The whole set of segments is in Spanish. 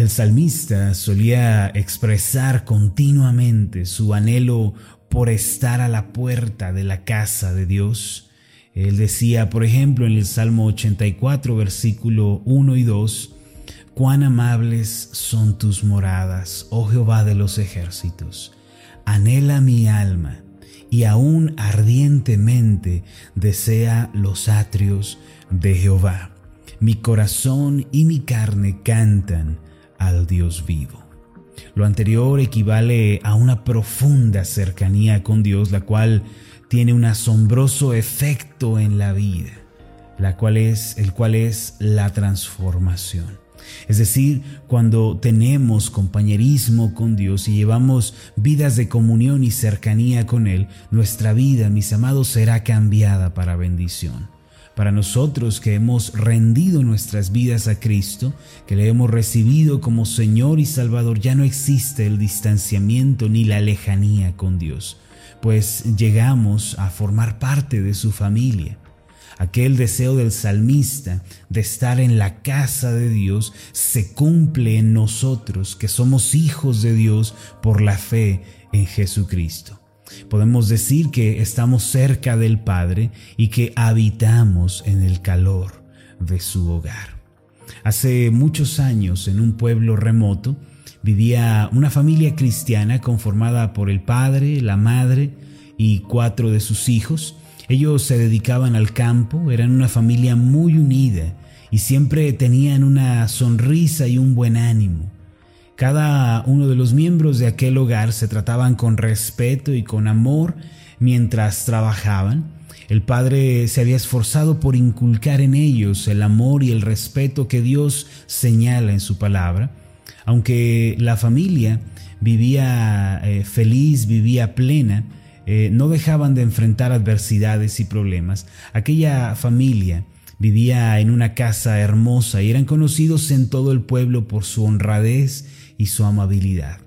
El salmista solía expresar continuamente su anhelo por estar a la puerta de la casa de Dios. Él decía, por ejemplo, en el Salmo 84, versículo 1 y 2, Cuán amables son tus moradas, oh Jehová de los ejércitos. Anhela mi alma y aún ardientemente desea los atrios de Jehová. Mi corazón y mi carne cantan al Dios vivo. Lo anterior equivale a una profunda cercanía con Dios, la cual tiene un asombroso efecto en la vida, la cual es, el cual es la transformación. Es decir, cuando tenemos compañerismo con Dios y llevamos vidas de comunión y cercanía con Él, nuestra vida, mis amados, será cambiada para bendición. Para nosotros que hemos rendido nuestras vidas a Cristo, que le hemos recibido como Señor y Salvador, ya no existe el distanciamiento ni la lejanía con Dios, pues llegamos a formar parte de su familia. Aquel deseo del salmista de estar en la casa de Dios se cumple en nosotros, que somos hijos de Dios por la fe en Jesucristo. Podemos decir que estamos cerca del Padre y que habitamos en el calor de su hogar. Hace muchos años, en un pueblo remoto, vivía una familia cristiana conformada por el padre, la madre y cuatro de sus hijos, ellos se dedicaban al campo, eran una familia muy unida y siempre tenían una sonrisa y un buen ánimo. Cada uno de los miembros de aquel hogar se trataban con respeto y con amor mientras trabajaban. El padre se había esforzado por inculcar en ellos el amor y el respeto que Dios señala en su palabra. Aunque la familia vivía eh, feliz, vivía plena, eh, no dejaban de enfrentar adversidades y problemas. Aquella familia vivía en una casa hermosa y eran conocidos en todo el pueblo por su honradez y su amabilidad.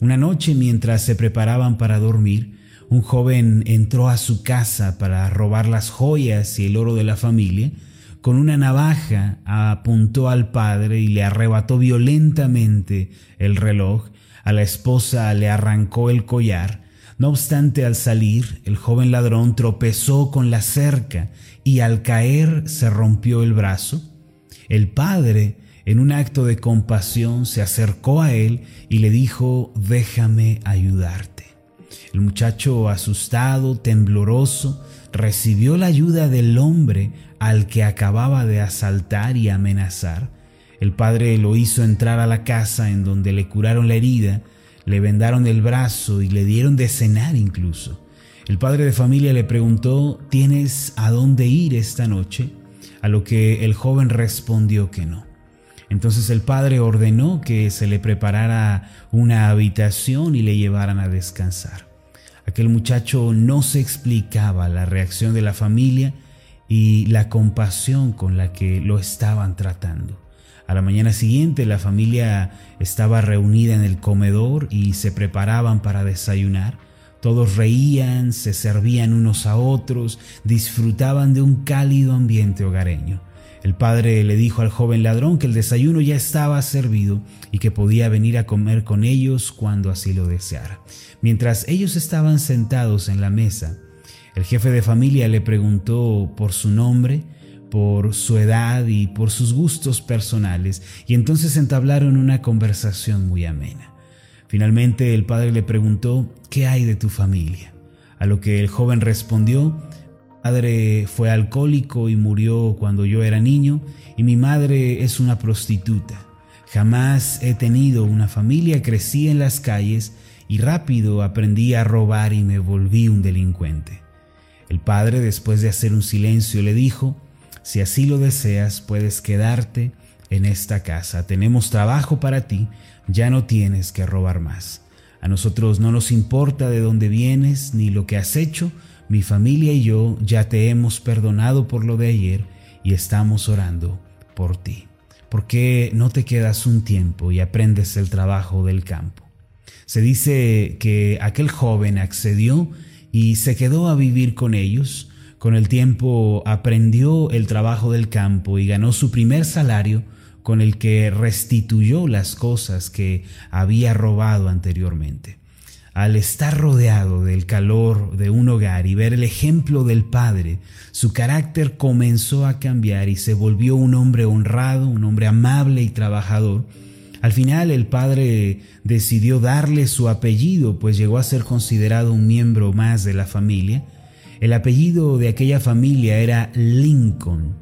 Una noche mientras se preparaban para dormir, un joven entró a su casa para robar las joyas y el oro de la familia. Con una navaja apuntó al padre y le arrebató violentamente el reloj. A la esposa le arrancó el collar no obstante, al salir, el joven ladrón tropezó con la cerca y al caer se rompió el brazo. El padre, en un acto de compasión, se acercó a él y le dijo, déjame ayudarte. El muchacho, asustado, tembloroso, recibió la ayuda del hombre al que acababa de asaltar y amenazar. El padre lo hizo entrar a la casa en donde le curaron la herida le vendaron el brazo y le dieron de cenar incluso. El padre de familia le preguntó, ¿tienes a dónde ir esta noche? A lo que el joven respondió que no. Entonces el padre ordenó que se le preparara una habitación y le llevaran a descansar. Aquel muchacho no se explicaba la reacción de la familia y la compasión con la que lo estaban tratando. A la mañana siguiente la familia estaba reunida en el comedor y se preparaban para desayunar. Todos reían, se servían unos a otros, disfrutaban de un cálido ambiente hogareño. El padre le dijo al joven ladrón que el desayuno ya estaba servido y que podía venir a comer con ellos cuando así lo deseara. Mientras ellos estaban sentados en la mesa, el jefe de familia le preguntó por su nombre, por su edad y por sus gustos personales, y entonces entablaron una conversación muy amena. Finalmente el padre le preguntó, ¿qué hay de tu familia? A lo que el joven respondió, padre fue alcohólico y murió cuando yo era niño, y mi madre es una prostituta. Jamás he tenido una familia, crecí en las calles y rápido aprendí a robar y me volví un delincuente. El padre, después de hacer un silencio, le dijo, si así lo deseas, puedes quedarte en esta casa. Tenemos trabajo para ti, ya no tienes que robar más. A nosotros no nos importa de dónde vienes ni lo que has hecho. Mi familia y yo ya te hemos perdonado por lo de ayer y estamos orando por ti. ¿Por qué no te quedas un tiempo y aprendes el trabajo del campo? Se dice que aquel joven accedió y se quedó a vivir con ellos con el tiempo aprendió el trabajo del campo y ganó su primer salario con el que restituyó las cosas que había robado anteriormente. Al estar rodeado del calor de un hogar y ver el ejemplo del Padre, su carácter comenzó a cambiar y se volvió un hombre honrado, un hombre amable y trabajador. Al final el Padre decidió darle su apellido, pues llegó a ser considerado un miembro más de la familia. El apellido de aquella familia era Lincoln,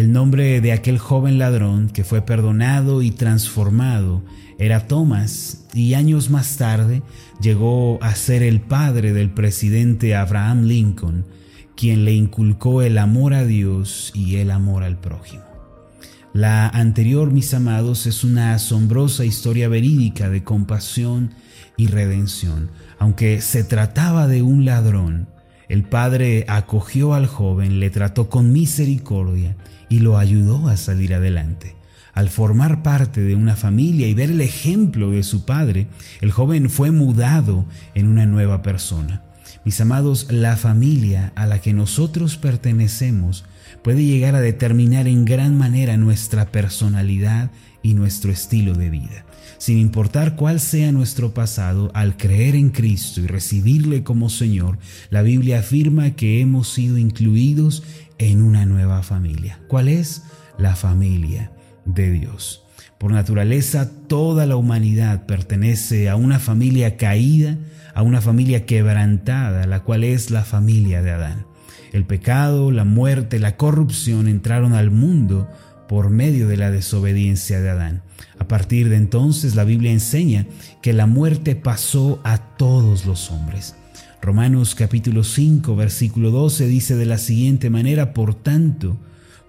el nombre de aquel joven ladrón que fue perdonado y transformado era Thomas y años más tarde llegó a ser el padre del presidente Abraham Lincoln, quien le inculcó el amor a Dios y el amor al prójimo. La anterior, mis amados, es una asombrosa historia verídica de compasión y redención. Aunque se trataba de un ladrón, el padre acogió al joven, le trató con misericordia y lo ayudó a salir adelante. Al formar parte de una familia y ver el ejemplo de su padre, el joven fue mudado en una nueva persona. Mis amados, la familia a la que nosotros pertenecemos puede llegar a determinar en gran manera nuestra personalidad y nuestro estilo de vida. Sin importar cuál sea nuestro pasado, al creer en Cristo y recibirle como Señor, la Biblia afirma que hemos sido incluidos en una nueva familia. ¿Cuál es? La familia de Dios. Por naturaleza, toda la humanidad pertenece a una familia caída, a una familia quebrantada, la cual es la familia de Adán. El pecado, la muerte, la corrupción entraron al mundo por medio de la desobediencia de Adán. A partir de entonces la Biblia enseña que la muerte pasó a todos los hombres. Romanos capítulo 5 versículo 12 dice de la siguiente manera, por tanto,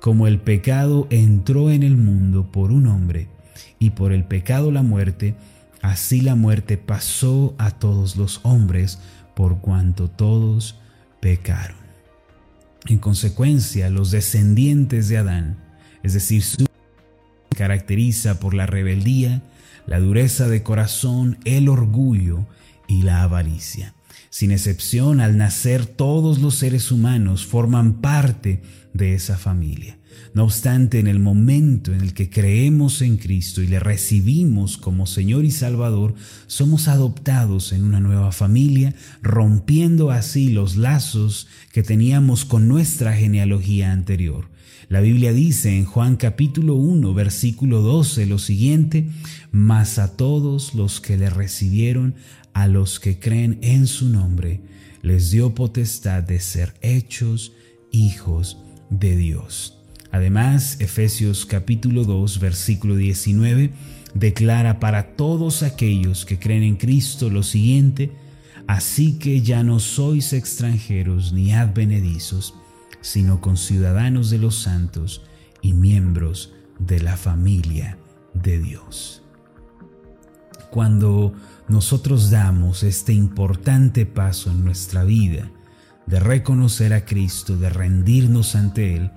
como el pecado entró en el mundo por un hombre, y por el pecado la muerte, así la muerte pasó a todos los hombres, por cuanto todos pecaron. En consecuencia, los descendientes de Adán, es decir, su caracteriza por la rebeldía, la dureza de corazón, el orgullo y la avaricia. Sin excepción, al nacer todos los seres humanos forman parte de esa familia. No obstante, en el momento en el que creemos en Cristo y le recibimos como Señor y Salvador, somos adoptados en una nueva familia, rompiendo así los lazos que teníamos con nuestra genealogía anterior. La Biblia dice en Juan capítulo 1, versículo 12 lo siguiente, mas a todos los que le recibieron, a los que creen en su nombre, les dio potestad de ser hechos hijos de Dios. Además, Efesios capítulo 2, versículo 19, declara para todos aquellos que creen en Cristo lo siguiente, así que ya no sois extranjeros ni advenedizos, sino conciudadanos de los santos y miembros de la familia de Dios. Cuando nosotros damos este importante paso en nuestra vida de reconocer a Cristo, de rendirnos ante Él,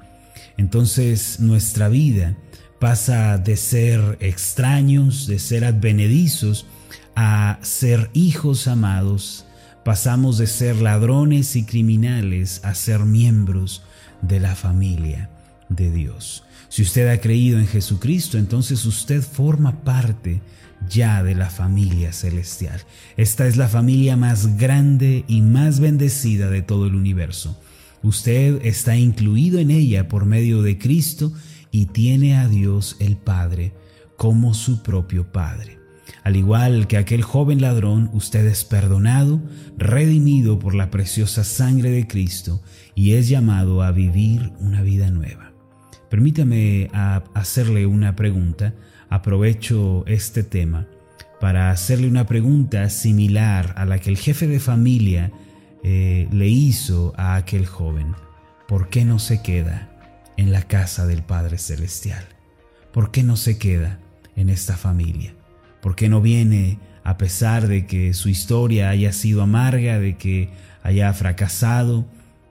entonces nuestra vida pasa de ser extraños, de ser advenedizos, a ser hijos amados, pasamos de ser ladrones y criminales a ser miembros de la familia de Dios. Si usted ha creído en Jesucristo, entonces usted forma parte ya de la familia celestial. Esta es la familia más grande y más bendecida de todo el universo. Usted está incluido en ella por medio de Cristo y tiene a Dios el Padre como su propio Padre. Al igual que aquel joven ladrón, usted es perdonado, redimido por la preciosa sangre de Cristo y es llamado a vivir una vida nueva. Permítame hacerle una pregunta aprovecho este tema para hacerle una pregunta similar a la que el jefe de familia eh, le hizo a aquel joven. ¿Por qué no se queda en la casa del Padre Celestial? ¿Por qué no se queda en esta familia? ¿Por qué no viene a pesar de que su historia haya sido amarga, de que haya fracasado,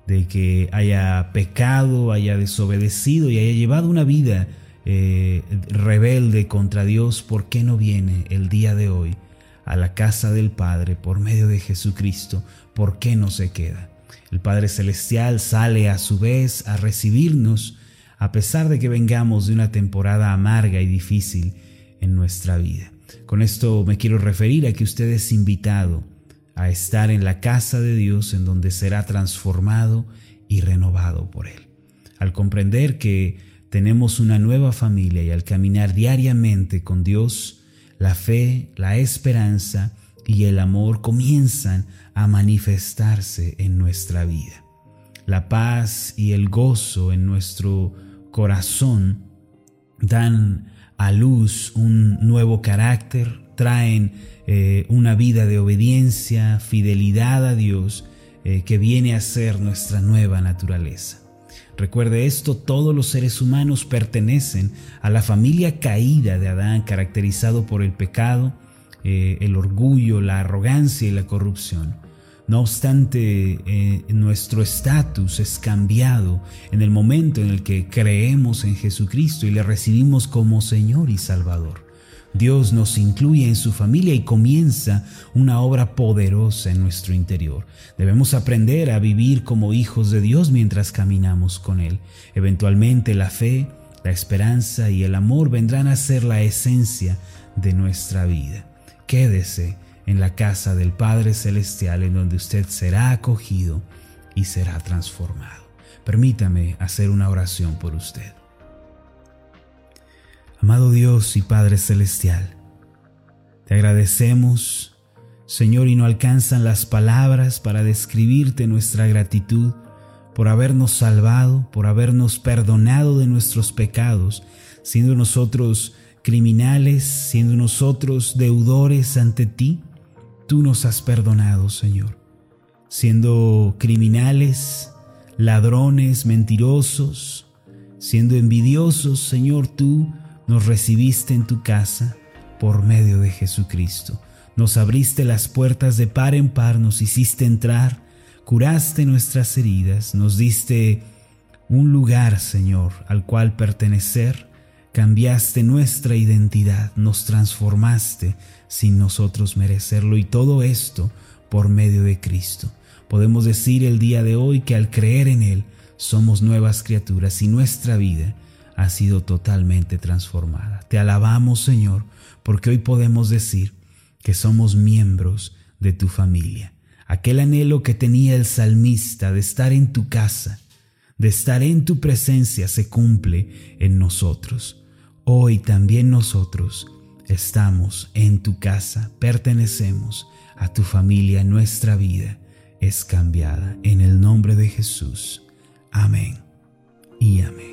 de que haya pecado, haya desobedecido y haya llevado una vida eh, rebelde contra Dios, ¿por qué no viene el día de hoy a la casa del Padre por medio de Jesucristo? ¿Por qué no se queda? El Padre Celestial sale a su vez a recibirnos, a pesar de que vengamos de una temporada amarga y difícil en nuestra vida. Con esto me quiero referir a que usted es invitado a estar en la casa de Dios en donde será transformado y renovado por Él. Al comprender que tenemos una nueva familia y al caminar diariamente con Dios, la fe, la esperanza y el amor comienzan a manifestarse en nuestra vida. La paz y el gozo en nuestro corazón dan a luz un nuevo carácter, traen eh, una vida de obediencia, fidelidad a Dios, eh, que viene a ser nuestra nueva naturaleza. Recuerde esto, todos los seres humanos pertenecen a la familia caída de Adán, caracterizado por el pecado, eh, el orgullo, la arrogancia y la corrupción. No obstante, eh, nuestro estatus es cambiado en el momento en el que creemos en Jesucristo y le recibimos como Señor y Salvador. Dios nos incluye en su familia y comienza una obra poderosa en nuestro interior. Debemos aprender a vivir como hijos de Dios mientras caminamos con Él. Eventualmente la fe, la esperanza y el amor vendrán a ser la esencia de nuestra vida. Quédese en la casa del Padre Celestial en donde usted será acogido y será transformado. Permítame hacer una oración por usted. Amado Dios y Padre Celestial, te agradecemos, Señor, y no alcanzan las palabras para describirte nuestra gratitud por habernos salvado, por habernos perdonado de nuestros pecados, siendo nosotros criminales, siendo nosotros deudores ante ti tú nos has perdonado, Señor. Siendo criminales, ladrones, mentirosos, siendo envidiosos, Señor, tú nos recibiste en tu casa por medio de Jesucristo. Nos abriste las puertas de par en par, nos hiciste entrar, curaste nuestras heridas, nos diste un lugar, Señor, al cual pertenecer Cambiaste nuestra identidad, nos transformaste sin nosotros merecerlo y todo esto por medio de Cristo. Podemos decir el día de hoy que al creer en Él somos nuevas criaturas y nuestra vida ha sido totalmente transformada. Te alabamos Señor porque hoy podemos decir que somos miembros de tu familia. Aquel anhelo que tenía el salmista de estar en tu casa, de estar en tu presencia, se cumple en nosotros. Hoy también nosotros estamos en tu casa, pertenecemos a tu familia, nuestra vida es cambiada. En el nombre de Jesús. Amén y amén.